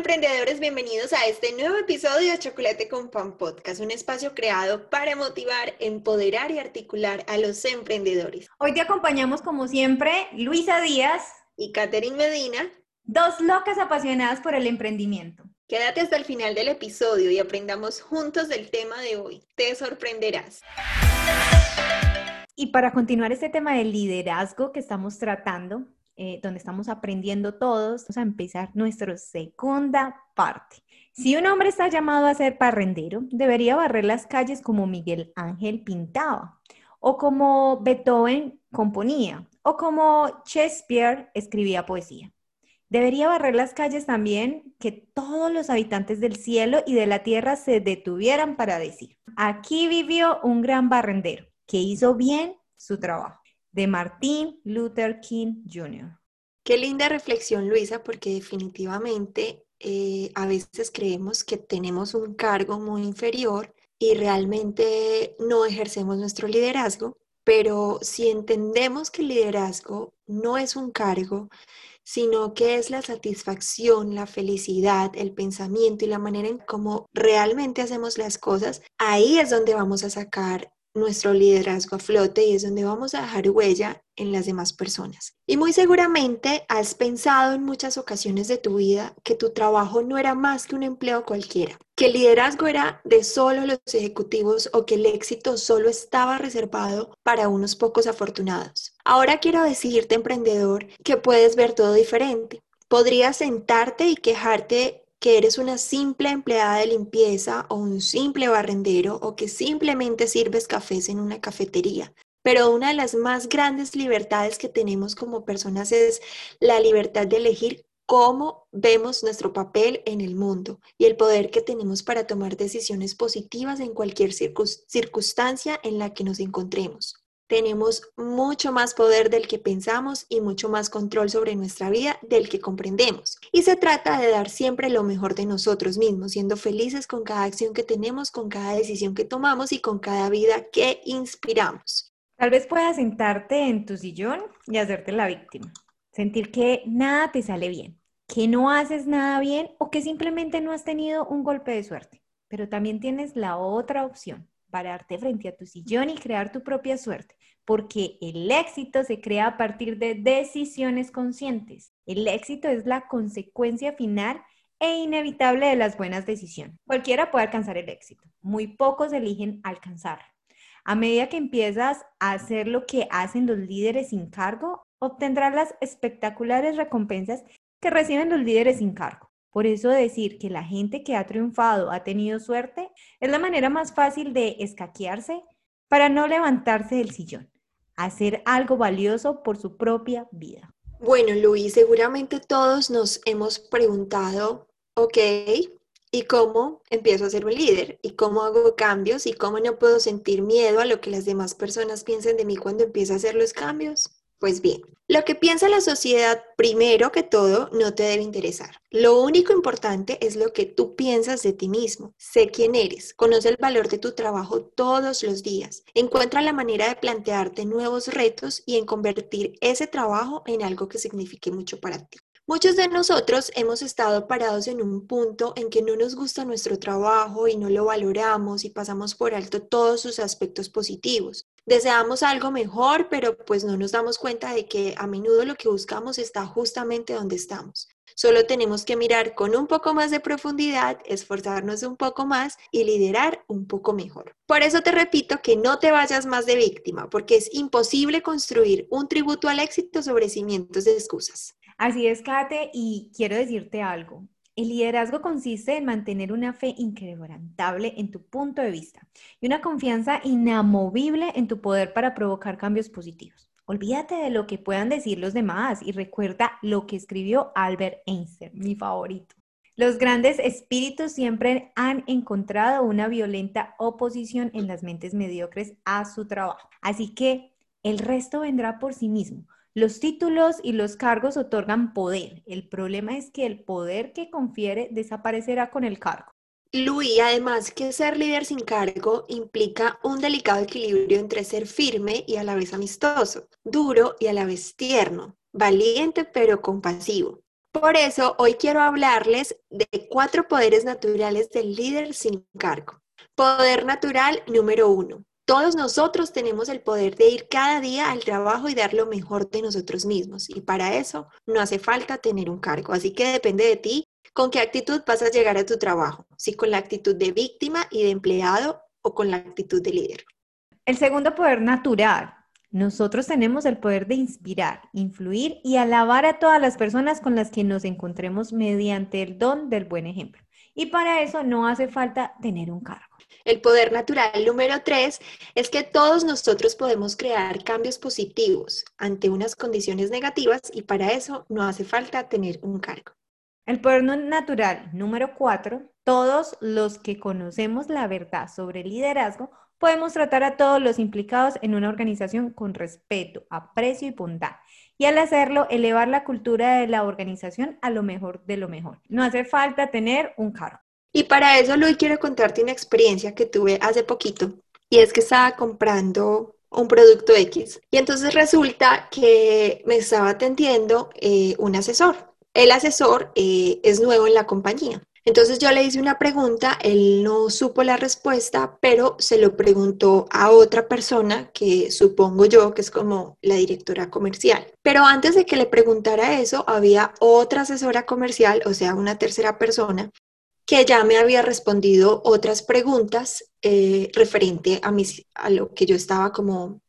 emprendedores, bienvenidos a este nuevo episodio de Chocolate con Pan Podcast, un espacio creado para motivar, empoderar y articular a los emprendedores. Hoy te acompañamos como siempre Luisa Díaz y Catherine Medina, dos locas apasionadas por el emprendimiento. Quédate hasta el final del episodio y aprendamos juntos del tema de hoy. Te sorprenderás. Y para continuar este tema del liderazgo que estamos tratando, eh, donde estamos aprendiendo todos, vamos a empezar nuestra segunda parte. Si un hombre está llamado a ser parrendero, debería barrer las calles como Miguel Ángel pintaba, o como Beethoven componía, o como Shakespeare escribía poesía. Debería barrer las calles también que todos los habitantes del cielo y de la tierra se detuvieran para decir, aquí vivió un gran barrendero que hizo bien su trabajo de Martin Luther King Jr. Qué linda reflexión, Luisa, porque definitivamente eh, a veces creemos que tenemos un cargo muy inferior y realmente no ejercemos nuestro liderazgo, pero si entendemos que el liderazgo no es un cargo, sino que es la satisfacción, la felicidad, el pensamiento y la manera en cómo realmente hacemos las cosas, ahí es donde vamos a sacar nuestro liderazgo a flote y es donde vamos a dejar huella en las demás personas. Y muy seguramente has pensado en muchas ocasiones de tu vida que tu trabajo no era más que un empleo cualquiera, que el liderazgo era de solo los ejecutivos o que el éxito solo estaba reservado para unos pocos afortunados. Ahora quiero decirte, emprendedor, que puedes ver todo diferente. Podrías sentarte y quejarte que eres una simple empleada de limpieza o un simple barrendero o que simplemente sirves cafés en una cafetería. Pero una de las más grandes libertades que tenemos como personas es la libertad de elegir cómo vemos nuestro papel en el mundo y el poder que tenemos para tomar decisiones positivas en cualquier circunstancia en la que nos encontremos tenemos mucho más poder del que pensamos y mucho más control sobre nuestra vida del que comprendemos. Y se trata de dar siempre lo mejor de nosotros mismos, siendo felices con cada acción que tenemos, con cada decisión que tomamos y con cada vida que inspiramos. Tal vez puedas sentarte en tu sillón y hacerte la víctima. Sentir que nada te sale bien, que no haces nada bien o que simplemente no has tenido un golpe de suerte. Pero también tienes la otra opción, pararte frente a tu sillón y crear tu propia suerte, porque el éxito se crea a partir de decisiones conscientes. El éxito es la consecuencia final e inevitable de las buenas decisiones. Cualquiera puede alcanzar el éxito, muy pocos eligen alcanzarlo. A medida que empiezas a hacer lo que hacen los líderes sin cargo, obtendrás las espectaculares recompensas que reciben los líderes sin cargo. Por eso decir que la gente que ha triunfado ha tenido suerte es la manera más fácil de escaquearse para no levantarse del sillón, hacer algo valioso por su propia vida. Bueno, Luis, seguramente todos nos hemos preguntado, ok, ¿y cómo empiezo a ser un líder? ¿Y cómo hago cambios? ¿Y cómo no puedo sentir miedo a lo que las demás personas piensen de mí cuando empiezo a hacer los cambios? Pues bien, lo que piensa la sociedad, primero que todo, no te debe interesar. Lo único importante es lo que tú piensas de ti mismo. Sé quién eres, conoce el valor de tu trabajo todos los días. Encuentra la manera de plantearte nuevos retos y en convertir ese trabajo en algo que signifique mucho para ti. Muchos de nosotros hemos estado parados en un punto en que no nos gusta nuestro trabajo y no lo valoramos y pasamos por alto todos sus aspectos positivos. Deseamos algo mejor, pero pues no nos damos cuenta de que a menudo lo que buscamos está justamente donde estamos. Solo tenemos que mirar con un poco más de profundidad, esforzarnos un poco más y liderar un poco mejor. Por eso te repito que no te vayas más de víctima, porque es imposible construir un tributo al éxito sobre cimientos de excusas. Así es, Kate, y quiero decirte algo. El liderazgo consiste en mantener una fe inquebrantable en tu punto de vista y una confianza inamovible en tu poder para provocar cambios positivos. Olvídate de lo que puedan decir los demás y recuerda lo que escribió Albert Einstein, mi favorito. Los grandes espíritus siempre han encontrado una violenta oposición en las mentes mediocres a su trabajo. Así que el resto vendrá por sí mismo. Los títulos y los cargos otorgan poder. El problema es que el poder que confiere desaparecerá con el cargo. Luis, además que ser líder sin cargo implica un delicado equilibrio entre ser firme y a la vez amistoso, duro y a la vez tierno, valiente pero compasivo. Por eso hoy quiero hablarles de cuatro poderes naturales del líder sin cargo. Poder natural número uno. Todos nosotros tenemos el poder de ir cada día al trabajo y dar lo mejor de nosotros mismos. Y para eso no hace falta tener un cargo. Así que depende de ti con qué actitud vas a llegar a tu trabajo. Si con la actitud de víctima y de empleado o con la actitud de líder. El segundo poder natural. Nosotros tenemos el poder de inspirar, influir y alabar a todas las personas con las que nos encontremos mediante el don del buen ejemplo. Y para eso no hace falta tener un cargo. El poder natural número tres es que todos nosotros podemos crear cambios positivos ante unas condiciones negativas y para eso no hace falta tener un cargo. El poder natural número cuatro, todos los que conocemos la verdad sobre liderazgo podemos tratar a todos los implicados en una organización con respeto, aprecio y bondad. Y al hacerlo, elevar la cultura de la organización a lo mejor de lo mejor. No hace falta tener un cargo. Y para eso, Luis, quiero contarte una experiencia que tuve hace poquito. Y es que estaba comprando un producto X. Y entonces resulta que me estaba atendiendo eh, un asesor. El asesor eh, es nuevo en la compañía. Entonces yo le hice una pregunta, él no supo la respuesta, pero se lo preguntó a otra persona que supongo yo que es como la directora comercial. Pero antes de que le preguntara eso, había otra asesora comercial, o sea, una tercera persona, que ya me había respondido otras preguntas eh, referente a, mis, a lo que yo estaba como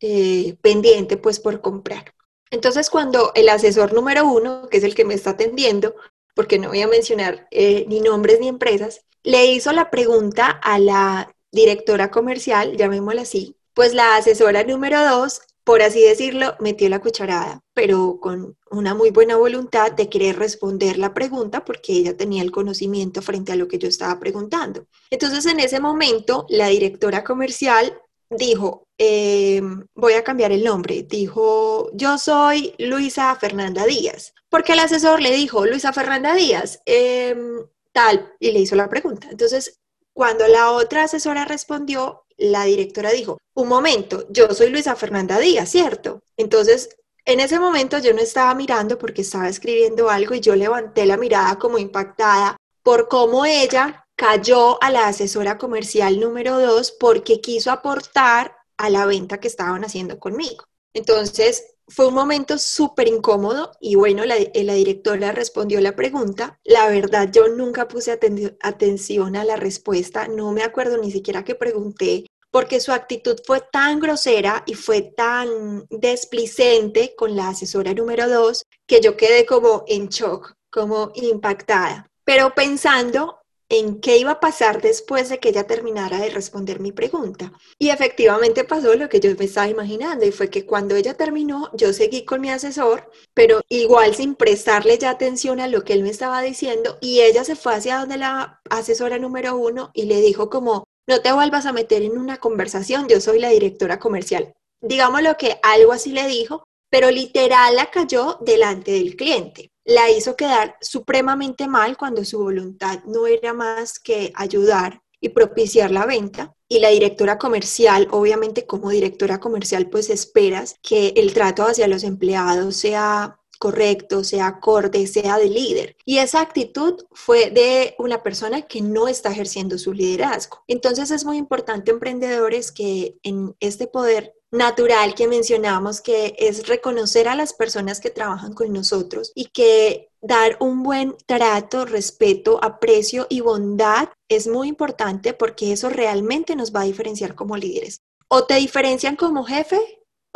eh, pendiente pues por comprar. Entonces cuando el asesor número uno, que es el que me está atendiendo, porque no voy a mencionar eh, ni nombres ni empresas, le hizo la pregunta a la directora comercial, llamémosla así, pues la asesora número dos por así decirlo, metió la cucharada, pero con una muy buena voluntad de querer responder la pregunta porque ella tenía el conocimiento frente a lo que yo estaba preguntando. Entonces, en ese momento, la directora comercial dijo, eh, voy a cambiar el nombre, dijo, yo soy Luisa Fernanda Díaz, porque el asesor le dijo, Luisa Fernanda Díaz, em, tal, y le hizo la pregunta. Entonces, cuando la otra asesora respondió, la directora dijo, un momento, yo soy Luisa Fernanda Díaz, ¿cierto? Entonces, en ese momento yo no estaba mirando porque estaba escribiendo algo y yo levanté la mirada como impactada por cómo ella cayó a la asesora comercial número dos porque quiso aportar a la venta que estaban haciendo conmigo. Entonces, fue un momento súper incómodo y bueno, la, la, directora respondió la pregunta. La verdad, yo nunca puse atención a la respuesta, no me acuerdo ni siquiera que pregunté porque su actitud fue tan grosera y fue tan desplicente con la asesora número dos que yo quedé como en shock, como impactada. Pero pensando en qué iba a pasar después de que ella terminara de responder mi pregunta. Y efectivamente pasó lo que yo me estaba imaginando y fue que cuando ella terminó, yo seguí con mi asesor, pero igual sin prestarle ya atención a lo que él me estaba diciendo y ella se fue hacia donde la asesora número uno y le dijo como, no te vuelvas a meter en una conversación, yo soy la directora comercial. Digamos lo que algo así le dijo, pero literal la cayó delante del cliente. La hizo quedar supremamente mal cuando su voluntad no era más que ayudar y propiciar la venta. Y la directora comercial, obviamente como directora comercial, pues esperas que el trato hacia los empleados sea correcto, sea acorde, sea de líder. Y esa actitud fue de una persona que no está ejerciendo su liderazgo. Entonces es muy importante, emprendedores, que en este poder natural que mencionamos, que es reconocer a las personas que trabajan con nosotros y que dar un buen trato, respeto, aprecio y bondad es muy importante porque eso realmente nos va a diferenciar como líderes. O te diferencian como jefe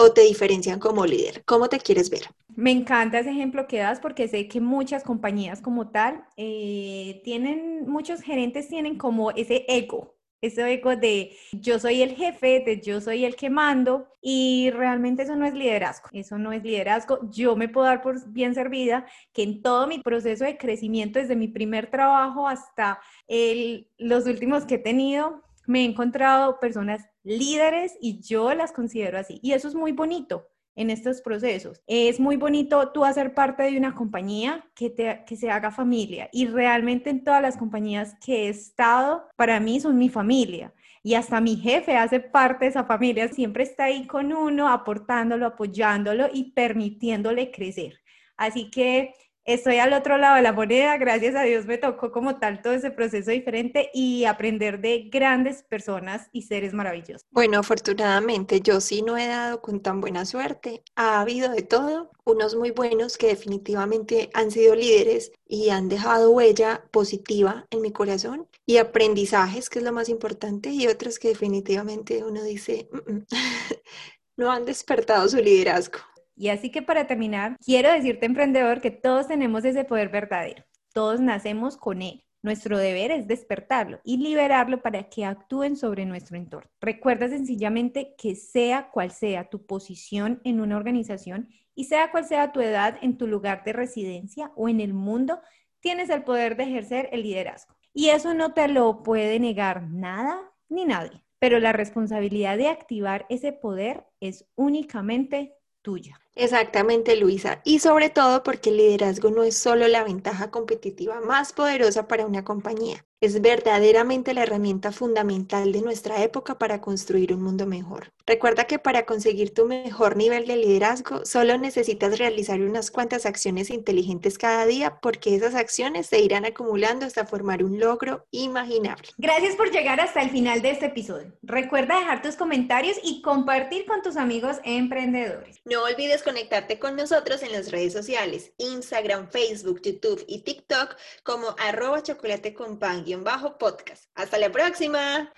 o te diferencian como líder? ¿Cómo te quieres ver? Me encanta ese ejemplo que das porque sé que muchas compañías como tal eh, tienen, muchos gerentes tienen como ese ego, ese ego de yo soy el jefe, de yo soy el que mando y realmente eso no es liderazgo, eso no es liderazgo. Yo me puedo dar por bien servida que en todo mi proceso de crecimiento, desde mi primer trabajo hasta los últimos que he tenido, me he encontrado personas líderes y yo las considero así. Y eso es muy bonito en estos procesos. Es muy bonito tú hacer parte de una compañía que, te, que se haga familia y realmente en todas las compañías que he estado, para mí son mi familia. Y hasta mi jefe hace parte de esa familia, siempre está ahí con uno, aportándolo, apoyándolo y permitiéndole crecer. Así que estoy al otro lado de la moneda, gracias a Dios me tocó como tal todo ese proceso diferente y aprender de grandes personas y seres maravillosos. Bueno, afortunadamente yo sí no he dado con tan buena suerte, ha habido de todo, unos muy buenos que definitivamente han sido líderes y han dejado huella positiva en mi corazón y aprendizajes, que es lo más importante, y otros que definitivamente uno dice, mm, mm". no han despertado su liderazgo. Y así que para terminar, quiero decirte, emprendedor, que todos tenemos ese poder verdadero. Todos nacemos con él. Nuestro deber es despertarlo y liberarlo para que actúen sobre nuestro entorno. Recuerda sencillamente que sea cual sea tu posición en una organización y sea cual sea tu edad en tu lugar de residencia o en el mundo, tienes el poder de ejercer el liderazgo. Y eso no te lo puede negar nada ni nadie, pero la responsabilidad de activar ese poder es únicamente tuya. Exactamente, Luisa. Y sobre todo porque el liderazgo no es solo la ventaja competitiva más poderosa para una compañía, es verdaderamente la herramienta fundamental de nuestra época para construir un mundo mejor. Recuerda que para conseguir tu mejor nivel de liderazgo solo necesitas realizar unas cuantas acciones inteligentes cada día porque esas acciones se irán acumulando hasta formar un logro imaginable. Gracias por llegar hasta el final de este episodio. Recuerda dejar tus comentarios y compartir con tus amigos emprendedores. No olvides conectarte con nosotros en las redes sociales, Instagram, Facebook, YouTube y TikTok como arroba chocolate con pan bajo podcast. Hasta la próxima.